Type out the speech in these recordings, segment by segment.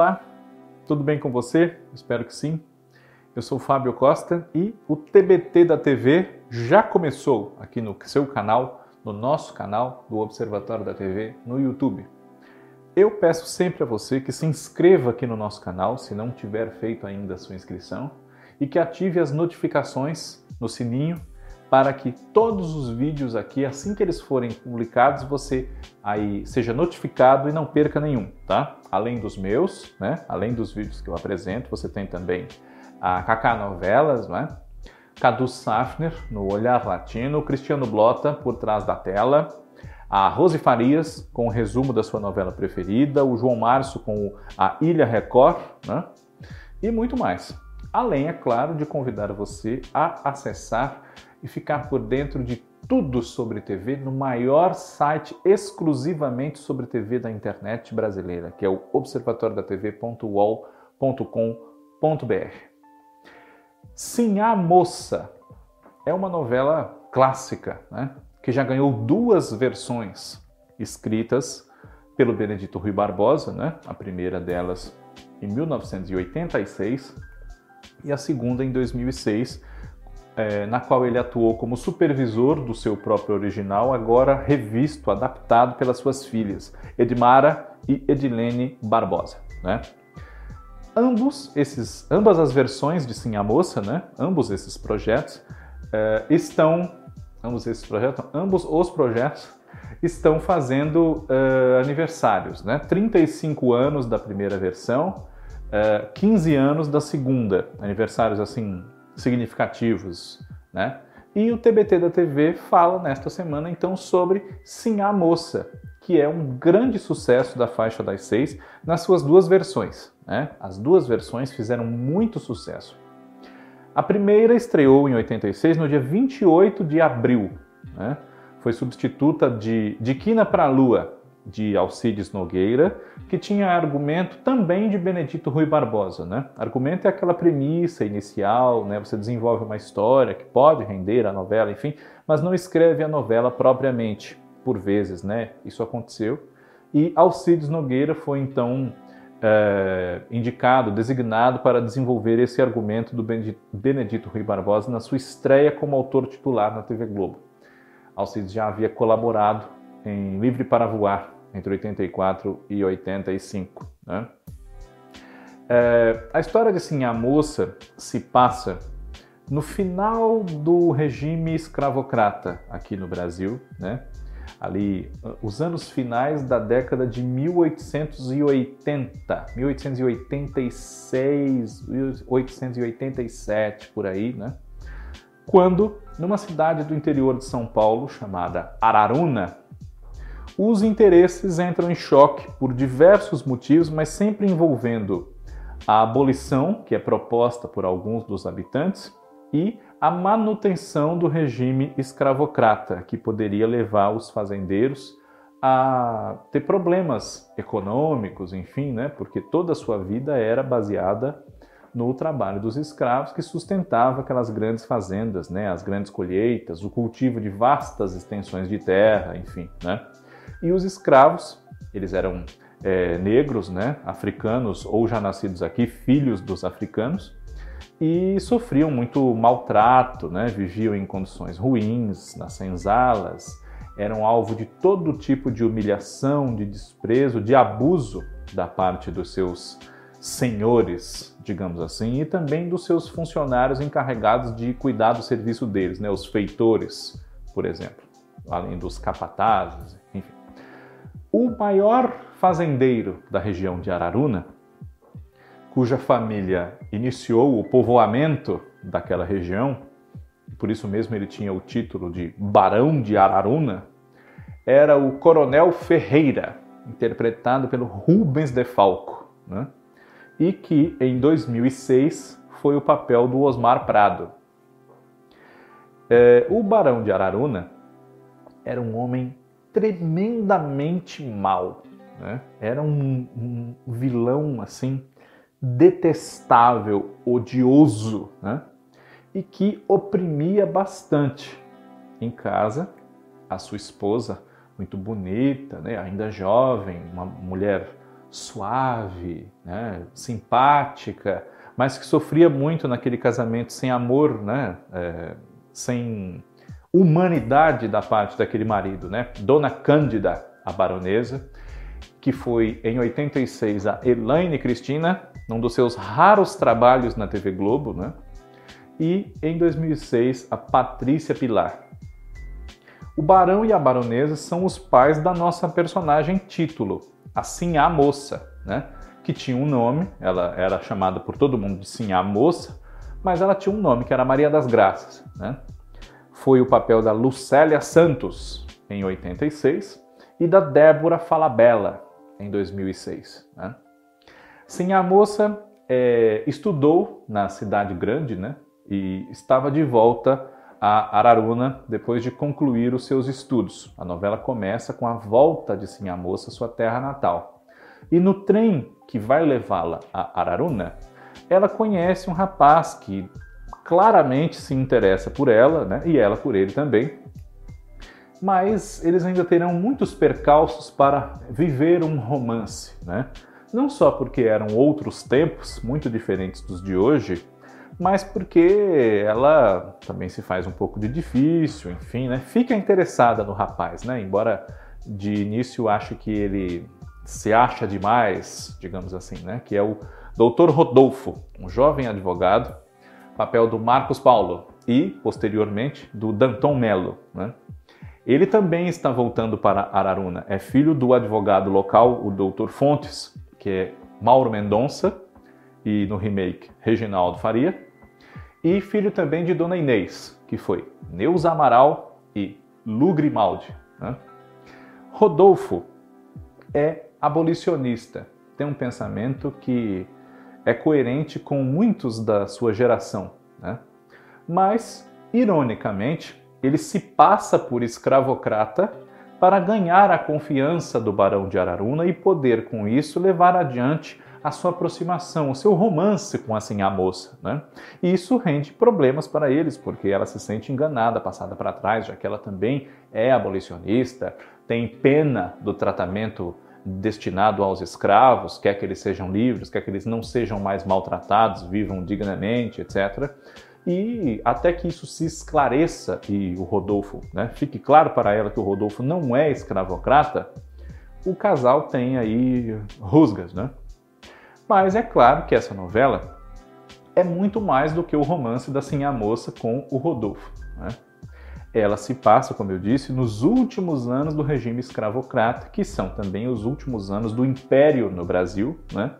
Olá, tudo bem com você? Espero que sim. Eu sou Fábio Costa e o TBT da TV já começou aqui no seu canal, no nosso canal do Observatório da TV no YouTube. Eu peço sempre a você que se inscreva aqui no nosso canal, se não tiver feito ainda a sua inscrição, e que ative as notificações no sininho para que todos os vídeos aqui, assim que eles forem publicados, você aí seja notificado e não perca nenhum, tá? Além dos meus, né? Além dos vídeos que eu apresento, você tem também a Kaká Novelas, né? Cadu Safner no Olhar Latino, Cristiano Blota por trás da tela, a Rose Farias com o resumo da sua novela preferida, o João Márcio com a Ilha Record, né? E muito mais. Além, é claro, de convidar você a acessar e ficar por dentro de tudo sobre TV no maior site exclusivamente sobre TV da internet brasileira, que é o observatoriodatv.uol.com.br. Sim, a Moça é uma novela clássica, né? que já ganhou duas versões escritas pelo Benedito Rui Barbosa, né? a primeira delas em 1986 e a segunda em 2006, é, na qual ele atuou como supervisor do seu próprio original, agora revisto, adaptado pelas suas filhas, Edmara e Edilene Barbosa. Né? Ambos esses, ambas as versões de Sim a Moça, né? ambos esses projetos, é, estão, ambos esses projetos, ambos os projetos estão fazendo uh, aniversários, né? 35 anos da primeira versão, uh, 15 anos da segunda, aniversários assim significativos, né? E o TBT da TV fala nesta semana então sobre Sim a Moça, que é um grande sucesso da faixa das seis nas suas duas versões. Né? As duas versões fizeram muito sucesso. A primeira estreou em 86 no dia 28 de abril. Né? Foi substituta de De Quina para a Lua, de Alcides Nogueira, que tinha argumento também de Benedito Rui Barbosa. Né? Argumento é aquela premissa inicial, né? você desenvolve uma história que pode render a novela, enfim, mas não escreve a novela propriamente, por vezes, né? Isso aconteceu. E Alcides Nogueira foi então é, indicado, designado para desenvolver esse argumento do Benedito Rui Barbosa na sua estreia como autor titular na TV Globo. Alcides já havia colaborado em Livre para Voar, entre 84 e 85. Né? É, a história de Sim a Moça se passa no final do regime escravocrata aqui no Brasil, né? ali os anos finais da década de 1880, 1886, 1887 por aí, né? Quando numa cidade do interior de São Paulo chamada Araruna, os interesses entram em choque por diversos motivos, mas sempre envolvendo a abolição, que é proposta por alguns dos habitantes, e a manutenção do regime escravocrata, que poderia levar os fazendeiros a ter problemas econômicos, enfim, né? porque toda a sua vida era baseada no trabalho dos escravos que sustentava aquelas grandes fazendas, né? as grandes colheitas, o cultivo de vastas extensões de terra, enfim. Né? E os escravos, eles eram é, negros, né, africanos ou já nascidos aqui, filhos dos africanos, e sofriam muito maltrato, né, viviam em condições ruins, nas senzalas, eram alvo de todo tipo de humilhação, de desprezo, de abuso da parte dos seus senhores, digamos assim, e também dos seus funcionários encarregados de cuidar do serviço deles, né, os feitores, por exemplo, além dos capatazes. O maior fazendeiro da região de Araruna, cuja família iniciou o povoamento daquela região, por isso mesmo ele tinha o título de Barão de Araruna, era o Coronel Ferreira, interpretado pelo Rubens de Falco, né? e que em 2006 foi o papel do Osmar Prado. É, o Barão de Araruna era um homem tremendamente mal. Né? Era um, um, vilão assim detestável, odioso, né? e que oprimia bastante em casa a sua esposa, muito bonita, né? ainda jovem, uma mulher suave, né, simpática, mas que sofria muito naquele casamento sem amor, né, é, sem humanidade da parte daquele marido, né? Dona Cândida, a baronesa, que foi em 86 a Elaine Cristina, num dos seus raros trabalhos na TV Globo, né? E em 2006 a Patrícia Pilar. O barão e a baronesa são os pais da nossa personagem título, a Sinhá Moça, né? Que tinha um nome, ela era chamada por todo mundo de Sinhá Moça, mas ela tinha um nome que era Maria das Graças, né? Foi o papel da Lucélia Santos, em 86, e da Débora Falabella, em 2006. Né? Sim, a moça é, estudou na cidade grande né? e estava de volta a Araruna depois de concluir os seus estudos. A novela começa com a volta de Sim a Moça sua terra natal. E no trem que vai levá-la a Araruna, ela conhece um rapaz que claramente se interessa por ela, né? E ela por ele também. Mas eles ainda terão muitos percalços para viver um romance, né? Não só porque eram outros tempos, muito diferentes dos de hoje, mas porque ela também se faz um pouco de difícil, enfim, né? Fica interessada no rapaz, né? Embora de início ache que ele se acha demais, digamos assim, né? Que é o Dr. Rodolfo, um jovem advogado papel do Marcos Paulo e, posteriormente, do Danton Melo. Né? Ele também está voltando para Araruna. É filho do advogado local, o Dr. Fontes, que é Mauro Mendonça, e no remake Reginaldo Faria, e filho também de Dona Inês, que foi Neuza Amaral e Lu Grimaldi. Né? Rodolfo é abolicionista, tem um pensamento que é coerente com muitos da sua geração. Né? Mas, ironicamente, ele se passa por escravocrata para ganhar a confiança do barão de Araruna e poder, com isso, levar adiante a sua aproximação, o seu romance com a moça. Né? E isso rende problemas para eles, porque ela se sente enganada, passada para trás, já que ela também é abolicionista, tem pena do tratamento destinado aos escravos, quer que eles sejam livres, quer que eles não sejam mais maltratados, vivam dignamente, etc. E até que isso se esclareça e o Rodolfo, né, fique claro para ela que o Rodolfo não é escravocrata, o casal tem aí rusgas, né? Mas é claro que essa novela é muito mais do que o romance da Sinha Moça com o Rodolfo. Né? Ela se passa, como eu disse, nos últimos anos do regime escravocrata, que são também os últimos anos do Império no Brasil, né?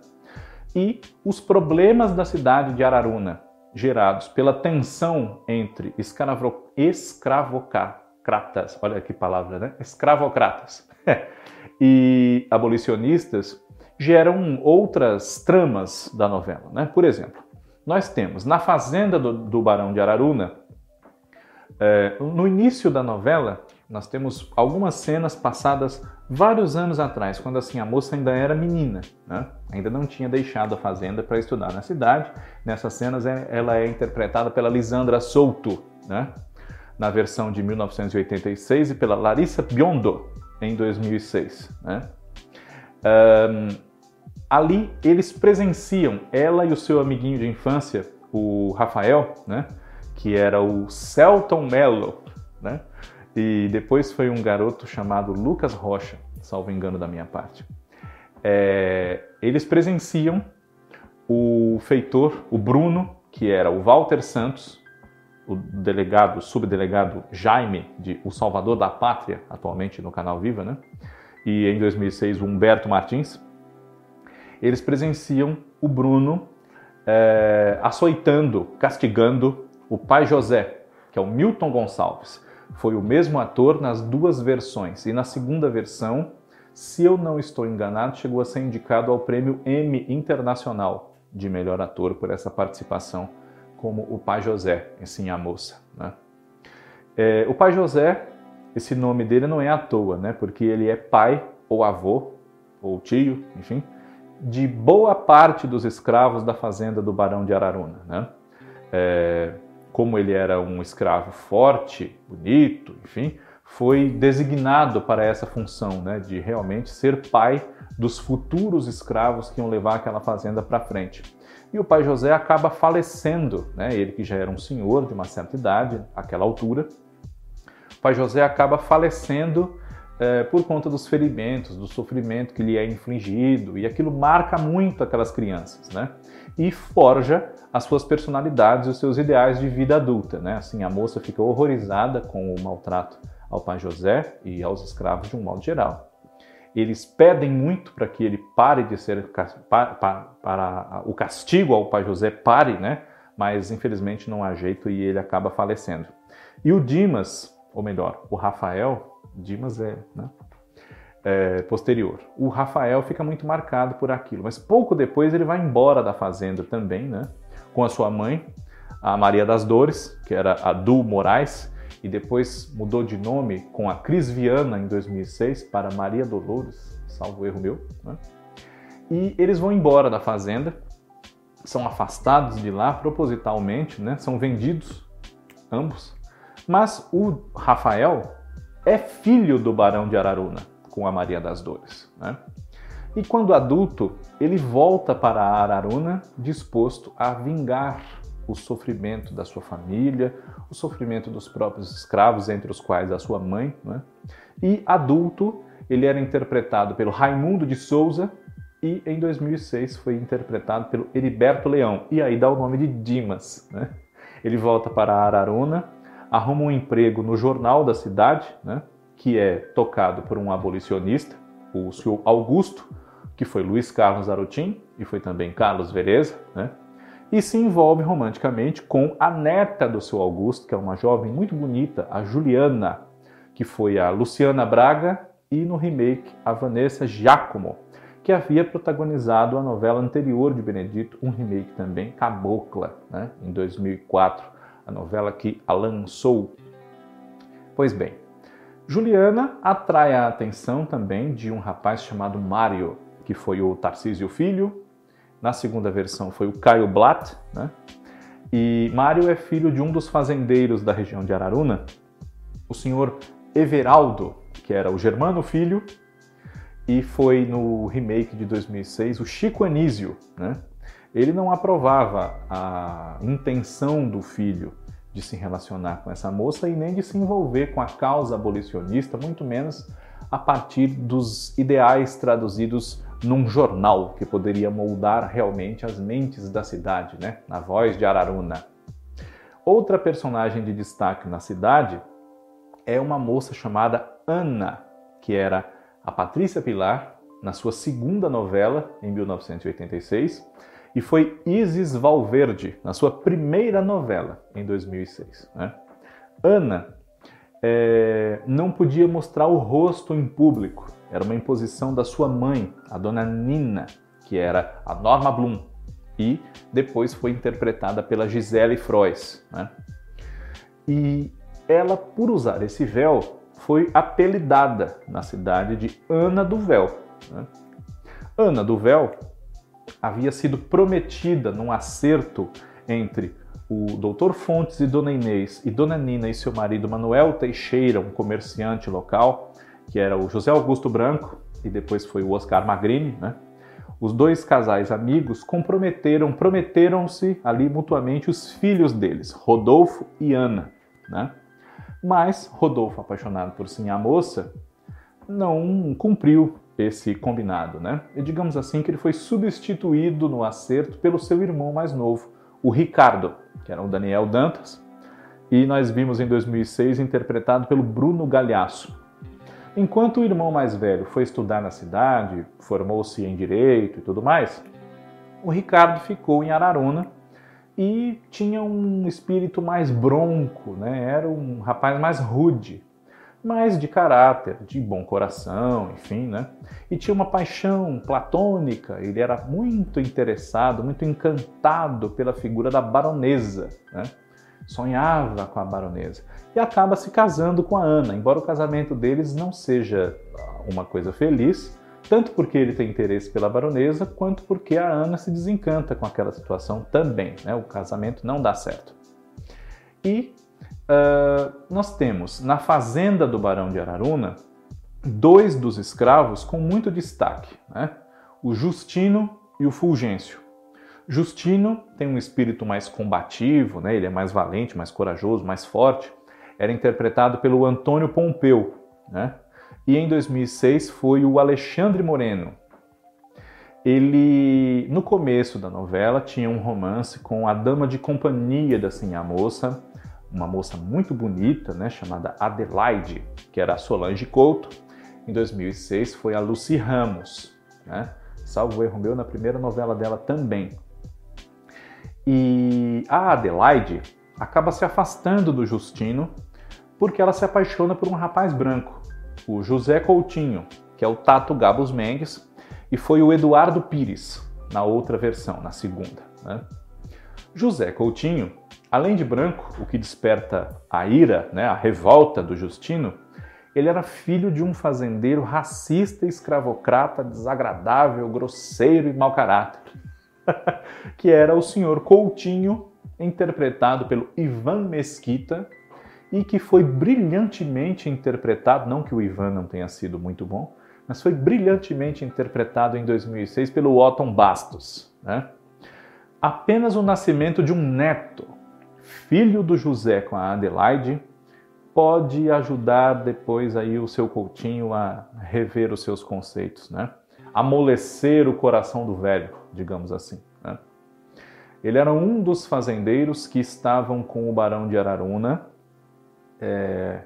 E os problemas da cidade de Araruna, gerados pela tensão entre escravo... escravocratas, olha que palavra, né? Escravocratas e abolicionistas, geram outras tramas da novela, né? Por exemplo, nós temos na fazenda do, do Barão de Araruna é, no início da novela, nós temos algumas cenas passadas vários anos atrás, quando assim a moça ainda era menina, né? ainda não tinha deixado a fazenda para estudar na cidade. Nessas cenas é, ela é interpretada pela Lisandra Souto, né? na versão de 1986 e pela Larissa Biondo em 2006. Né? Um, ali eles presenciam ela e o seu amiguinho de infância, o Rafael, né? Que era o Celton Mello, né? E depois foi um garoto chamado Lucas Rocha, salvo engano da minha parte. É, eles presenciam o feitor, o Bruno, que era o Walter Santos, o delegado, o subdelegado Jaime de O Salvador da Pátria, atualmente no canal Viva, né? E em 2006 o Humberto Martins. Eles presenciam o Bruno é, açoitando, castigando o pai José, que é o Milton Gonçalves, foi o mesmo ator nas duas versões. E na segunda versão, se eu não estou enganado, chegou a ser indicado ao prêmio Emmy Internacional de melhor ator por essa participação como o pai José em Sim a Moça. Né? É, o pai José, esse nome dele não é à toa, né? porque ele é pai ou avô, ou tio, enfim, de boa parte dos escravos da fazenda do Barão de Araruna. Né? É, como ele era um escravo forte, bonito, enfim, foi designado para essa função, né, de realmente ser pai dos futuros escravos que iam levar aquela fazenda para frente. E o pai José acaba falecendo, né, ele que já era um senhor de uma certa idade, àquela altura. O pai José acaba falecendo é, por conta dos ferimentos, do sofrimento que lhe é infligido, e aquilo marca muito aquelas crianças, né? E forja as suas personalidades e os seus ideais de vida adulta, né? Assim, a moça fica horrorizada com o maltrato ao pai José e aos escravos de um modo geral. Eles pedem muito para que ele pare de ser para, para, para, o castigo ao pai José pare, né? Mas infelizmente não há jeito e ele acaba falecendo. E o Dimas, ou melhor, o Rafael, Dimas é, né? é posterior. O Rafael fica muito marcado por aquilo, mas pouco depois ele vai embora da fazenda também, né? Com a sua mãe, a Maria das Dores, que era a Du Moraes, e depois mudou de nome com a Cris Viana em 2006 para Maria Dolores, salvo erro meu. Né? E eles vão embora da fazenda, são afastados de lá propositalmente, né? são vendidos ambos. Mas o Rafael é filho do Barão de Araruna com a Maria das Dores. Né? E quando adulto, ele volta para Araruna disposto a vingar o sofrimento da sua família, o sofrimento dos próprios escravos, entre os quais a sua mãe. Né? E adulto, ele era interpretado pelo Raimundo de Souza e em 2006 foi interpretado pelo Heriberto Leão. E aí dá o nome de Dimas. Né? Ele volta para Araruna, arruma um emprego no jornal da cidade, né? que é tocado por um abolicionista, o senhor Augusto, que foi Luiz Carlos Arotim e foi também Carlos Vereza, né? e se envolve romanticamente com a neta do seu Augusto, que é uma jovem muito bonita, a Juliana, que foi a Luciana Braga, e no remake a Vanessa Giacomo, que havia protagonizado a novela anterior de Benedito, um remake também, Cabocla, né, em 2004, a novela que a lançou. Pois bem, Juliana atrai a atenção também de um rapaz chamado Mário, que foi o Tarcísio Filho, na segunda versão foi o Caio Blatt, né? E Mário é filho de um dos fazendeiros da região de Araruna, o senhor Everaldo, que era o Germano Filho, e foi no remake de 2006 o Chico Anísio, né? Ele não aprovava a intenção do filho de se relacionar com essa moça e nem de se envolver com a causa abolicionista, muito menos a partir dos ideais traduzidos num jornal que poderia moldar realmente as mentes da cidade, né? na voz de Araruna. Outra personagem de destaque na cidade é uma moça chamada Ana, que era a Patrícia Pilar, na sua segunda novela, em 1986, e foi Isis Valverde, na sua primeira novela, em 2006. Né? Ana é, não podia mostrar o rosto em público. Era uma imposição da sua mãe, a dona Nina, que era a Norma Blum, e depois foi interpretada pela Gisele Frois. Né? E ela, por usar esse véu, foi apelidada na cidade de Ana do Véu. Né? Ana do Véu havia sido prometida num acerto entre o doutor Fontes e Dona Inês, e Dona Nina e seu marido Manuel Teixeira, um comerciante local, que era o José Augusto Branco, e depois foi o Oscar Magrini, né? Os dois casais amigos comprometeram, prometeram-se ali mutuamente os filhos deles, Rodolfo e Ana, né? Mas Rodolfo, apaixonado por sim a moça, não cumpriu esse combinado, né? E digamos assim que ele foi substituído no acerto pelo seu irmão mais novo, o Ricardo, que era o Daniel Dantas, e nós vimos em 2006 interpretado pelo Bruno Galhaço. Enquanto o irmão mais velho foi estudar na cidade, formou-se em direito e tudo mais, o Ricardo ficou em Araruna e tinha um espírito mais bronco, né? era um rapaz mais rude, mas de caráter, de bom coração, enfim, né? E tinha uma paixão platônica, ele era muito interessado, muito encantado pela figura da baronesa, né? Sonhava com a baronesa. E acaba se casando com a Ana, embora o casamento deles não seja uma coisa feliz, tanto porque ele tem interesse pela baronesa, quanto porque a Ana se desencanta com aquela situação também, né? O casamento não dá certo. E uh, nós temos na fazenda do Barão de Araruna dois dos escravos com muito destaque, né? o Justino e o Fulgêncio. Justino tem um espírito mais combativo, né? ele é mais valente, mais corajoso, mais forte. Era interpretado pelo Antônio Pompeu. Né? E em 2006 foi o Alexandre Moreno. Ele, no começo da novela, tinha um romance com a dama de companhia da Sinha Moça, uma moça muito bonita, né, chamada Adelaide, que era a Solange Couto. Em 2006 foi a Lucy Ramos, né? salvo erro meu, na primeira novela dela também. E a Adelaide acaba se afastando do Justino porque ela se apaixona por um rapaz branco, o José Coutinho, que é o Tato Gabos Mendes, e foi o Eduardo Pires na outra versão, na segunda. Né? José Coutinho Além de branco, o que desperta a ira, né, a revolta do Justino, ele era filho de um fazendeiro racista, escravocrata, desagradável, grosseiro e mau caráter, que era o senhor Coutinho, interpretado pelo Ivan Mesquita, e que foi brilhantemente interpretado, não que o Ivan não tenha sido muito bom, mas foi brilhantemente interpretado em 2006 pelo Otton Bastos. Né? Apenas o nascimento de um neto filho do José com a Adelaide, pode ajudar depois aí o seu Coutinho a rever os seus conceitos, né? Amolecer o coração do velho, digamos assim. Né? Ele era um dos fazendeiros que estavam com o Barão de Araruna. É,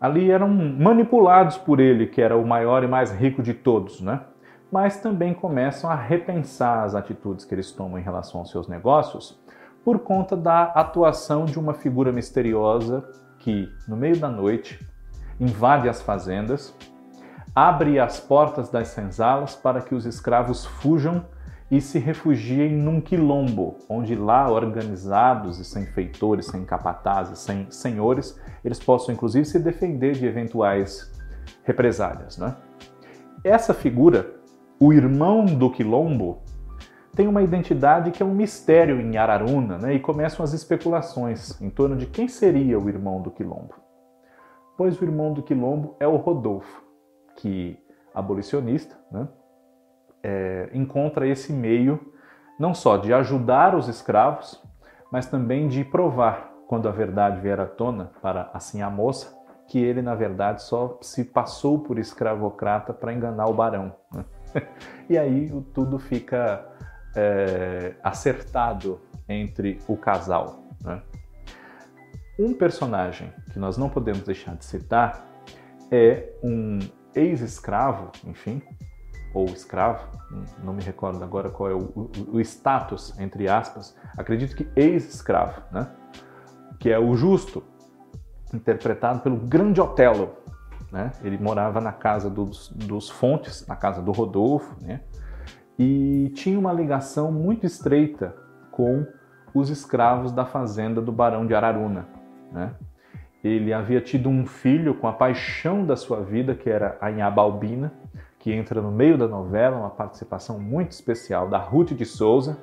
ali eram manipulados por ele, que era o maior e mais rico de todos, né? Mas também começam a repensar as atitudes que eles tomam em relação aos seus negócios por conta da atuação de uma figura misteriosa que, no meio da noite, invade as fazendas, abre as portas das senzalas para que os escravos fujam e se refugiem num quilombo, onde lá, organizados e sem feitores, sem capatazes, sem senhores, eles possam inclusive se defender de eventuais represálias. Né? Essa figura, o irmão do quilombo, tem uma identidade que é um mistério em Araruna, né? e começam as especulações em torno de quem seria o irmão do Quilombo. Pois o irmão do Quilombo é o Rodolfo, que, abolicionista, né? é, encontra esse meio não só de ajudar os escravos, mas também de provar, quando a verdade vier à tona para assim a moça, que ele na verdade só se passou por escravocrata para enganar o barão. Né? e aí tudo fica é, acertado entre o casal. Né? Um personagem que nós não podemos deixar de citar é um ex-escravo, enfim, ou escravo, não me recordo agora qual é o, o, o status, entre aspas, acredito que ex-escravo, né? que é o Justo, interpretado pelo grande Otelo. Né? Ele morava na casa dos, dos Fontes, na casa do Rodolfo, né? E tinha uma ligação muito estreita com os escravos da fazenda do Barão de Araruna. Né? Ele havia tido um filho com a paixão da sua vida, que era a Inhabalbina, que entra no meio da novela, uma participação muito especial da Ruth de Souza,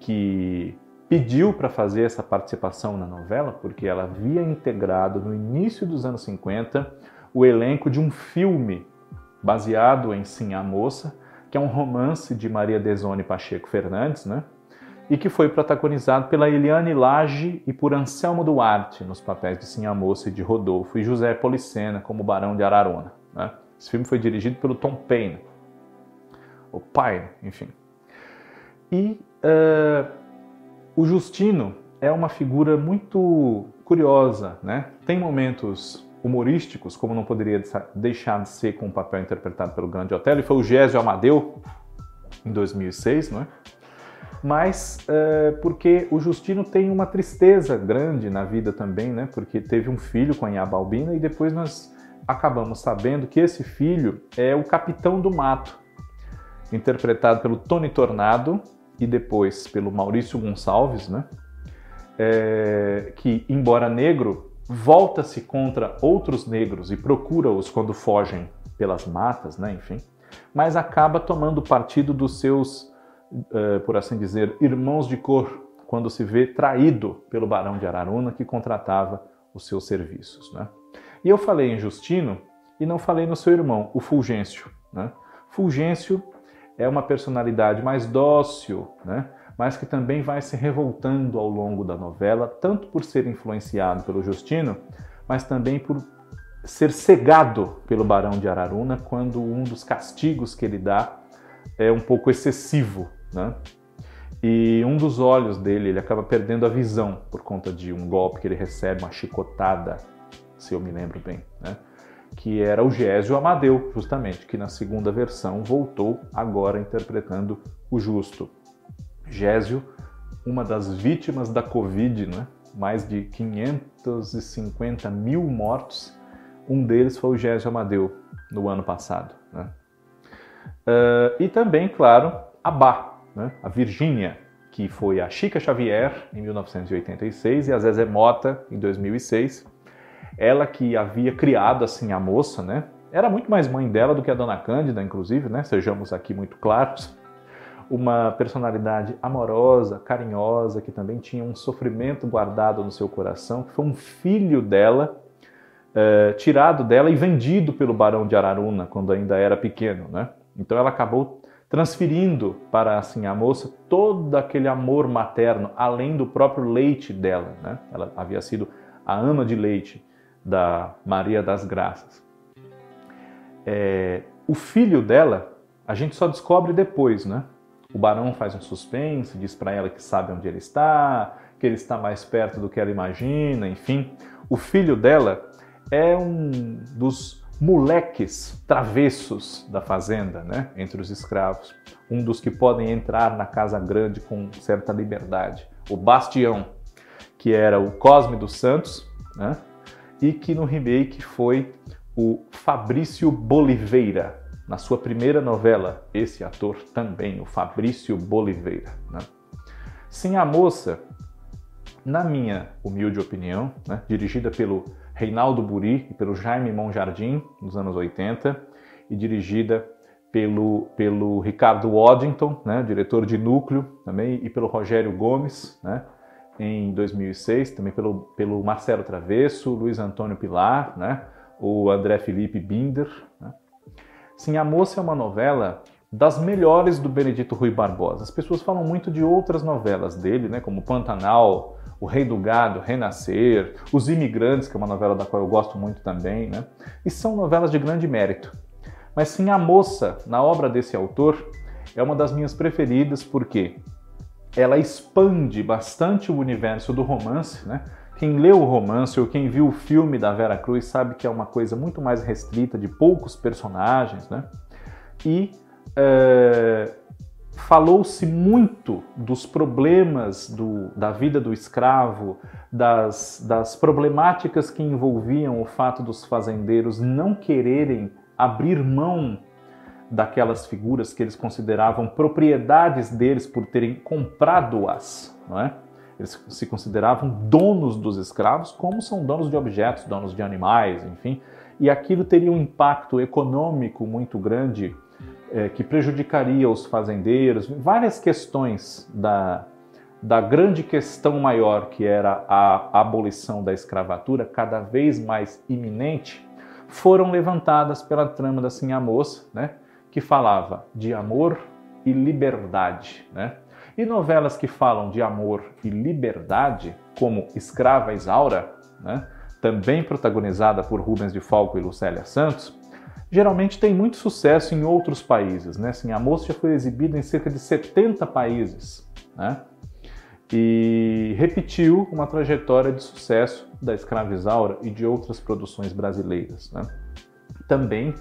que pediu para fazer essa participação na novela porque ela havia integrado no início dos anos 50 o elenco de um filme baseado em Sim a Moça, que é um romance de Maria Desone Pacheco Fernandes, né? E que foi protagonizado pela Eliane Lage e por Anselmo Duarte nos papéis de Sinha Moça e de Rodolfo e José Policena como Barão de Ararona. Né? Esse filme foi dirigido pelo Tom Payne, o pai, enfim. E uh, o Justino é uma figura muito curiosa, né? Tem momentos humorísticos, como não poderia deixar de ser com o papel interpretado pelo grande Otelo, e foi o Gésio Amadeu, em 2006, não é? Mas é, porque o Justino tem uma tristeza grande na vida também, né? Porque teve um filho com a Inhaba e depois nós acabamos sabendo que esse filho é o Capitão do Mato, interpretado pelo Tony Tornado e depois pelo Maurício Gonçalves, né? É, que, embora negro, volta-se contra outros negros e procura-os quando fogem pelas matas, né, enfim, mas acaba tomando partido dos seus, uh, por assim dizer, irmãos de cor quando se vê traído pelo barão de Araruna que contratava os seus serviços. Né? E eu falei em Justino e não falei no seu irmão, o Fulgêncio. Né? Fulgêncio é uma personalidade mais dócil, né? Mas que também vai se revoltando ao longo da novela, tanto por ser influenciado pelo Justino, mas também por ser cegado pelo Barão de Araruna quando um dos castigos que ele dá é um pouco excessivo, né? E um dos olhos dele, ele acaba perdendo a visão por conta de um golpe que ele recebe, uma chicotada, se eu me lembro bem, né? Que era o Gésio Amadeu, justamente, que na segunda versão voltou agora interpretando o Justo. Gésio, uma das vítimas da Covid, né? mais de 550 mil mortos, um deles foi o Gésio Amadeu, no ano passado. Né? Uh, e também, claro, a Bá, né? a Virgínia, que foi a Chica Xavier em 1986 e a Zezé Mota em 2006. Ela que havia criado assim a moça, né? Era muito mais mãe dela do que a Dona Cândida, inclusive, né? Sejamos aqui muito claros. Uma personalidade amorosa, carinhosa, que também tinha um sofrimento guardado no seu coração, que foi um filho dela, é, tirado dela e vendido pelo Barão de Araruna quando ainda era pequeno, né? Então ela acabou transferindo para assim a moça todo aquele amor materno, além do próprio leite dela. Né? Ela havia sido a ama de leite da Maria das Graças. É, o filho dela, a gente só descobre depois, né? O barão faz um suspense, diz para ela que sabe onde ele está, que ele está mais perto do que ela imagina, enfim. O filho dela é um dos moleques travessos da fazenda, né, entre os escravos, um dos que podem entrar na casa grande com certa liberdade, o Bastião, que era o Cosme dos Santos, né, e que no remake foi o Fabrício Boliveira, na sua primeira novela, esse ator também, o Fabrício Boliveira. Né. Sim, a moça, na minha humilde opinião, né, dirigida pelo Reinaldo Buri e pelo Jaime Monjardim, nos anos 80, e dirigida pelo, pelo Ricardo Waddington, né, diretor de Núcleo, também, e pelo Rogério Gomes, né, em 2006, também pelo, pelo Marcelo Travesso, Luiz Antônio Pilar, né, o André Felipe Binder. Né. Sim, A Moça é uma novela das melhores do Benedito Rui Barbosa. As pessoas falam muito de outras novelas dele, né, como Pantanal, o Rei do Gado, Renascer, Os Imigrantes, que é uma novela da qual eu gosto muito também, né? E são novelas de grande mérito. Mas sim, A Moça, na obra desse autor, é uma das minhas preferidas porque ela expande bastante o universo do romance, né? Quem leu o romance ou quem viu o filme da Vera Cruz sabe que é uma coisa muito mais restrita, de poucos personagens, né? E é, falou-se muito dos problemas do, da vida do escravo, das, das problemáticas que envolviam o fato dos fazendeiros não quererem abrir mão daquelas figuras que eles consideravam propriedades deles por terem comprado-as, não é? Eles se consideravam donos dos escravos, como são donos de objetos, donos de animais, enfim. E aquilo teria um impacto econômico muito grande é, que prejudicaria os fazendeiros, várias questões da, da grande questão maior que era a abolição da escravatura, cada vez mais iminente, foram levantadas pela trama da Sinha Moça, né, que falava de amor e liberdade. Né? E novelas que falam de amor e liberdade, como Escrava Isaura, né, também protagonizada por Rubens de Falco e Lucélia Santos, geralmente tem muito sucesso em outros países. Né? Assim, a moça já foi exibida em cerca de 70 países né? e repetiu uma trajetória de sucesso da Escravizaura e de outras produções brasileiras. Né? Também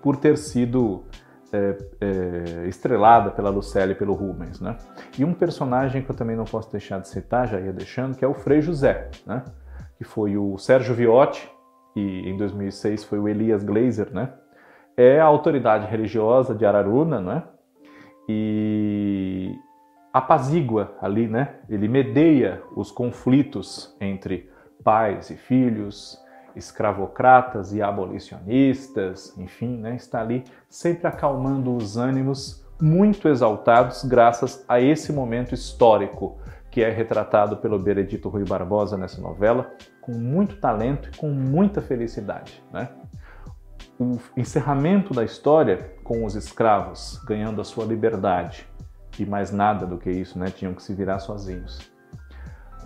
por ter sido é, é, estrelada pela Lucélia e pelo Rubens. Né? E um personagem que eu também não posso deixar de citar, já ia deixando, que é o Frei José, né? que foi o Sérgio Viotti, e em 2006 foi o Elias Glazer, né? é a autoridade religiosa de Araruna, né? E apazigua ali, né? Ele medeia os conflitos entre pais e filhos, escravocratas e abolicionistas, enfim, né? Está ali sempre acalmando os ânimos muito exaltados graças a esse momento histórico que é retratado pelo Benedito Rui Barbosa nessa novela, com muito talento e com muita felicidade. Né? O encerramento da história com os escravos ganhando a sua liberdade e mais nada do que isso, né? tinham que se virar sozinhos.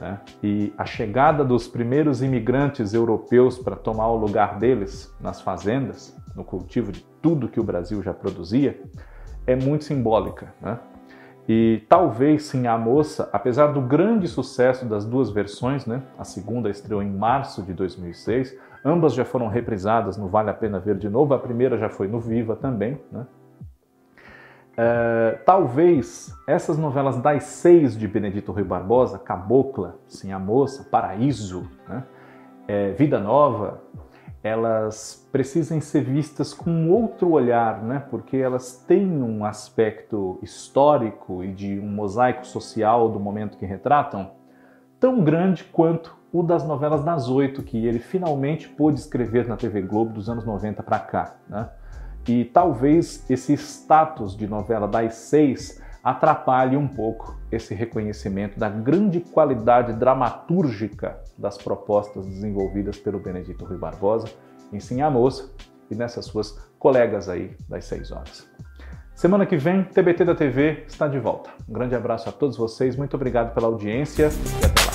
Né? E a chegada dos primeiros imigrantes europeus para tomar o lugar deles nas fazendas, no cultivo de tudo que o Brasil já produzia, é muito simbólica. Né? E talvez sim a moça, apesar do grande sucesso das duas versões, né? a segunda estreou em março de 2006, ambas já foram reprisadas no Vale a Pena Ver de novo, a primeira já foi no Viva também. Né? É, talvez essas novelas das seis de Benedito Rui Barbosa, Cabocla, Sim a Moça, Paraíso, né? é, Vida Nova, elas precisem ser vistas com outro olhar, né? porque elas têm um aspecto histórico e de um mosaico social do momento que retratam tão grande quanto o das novelas das oito que ele finalmente pôde escrever na TV Globo dos anos 90 para cá. Né? E talvez esse status de novela das seis atrapalhe um pouco esse reconhecimento da grande qualidade dramatúrgica das propostas desenvolvidas pelo Benedito Rui Barbosa em Sim a Moça e nessas suas colegas aí das 6 horas. Semana que vem, TBT da TV está de volta. Um grande abraço a todos vocês, muito obrigado pela audiência e até lá.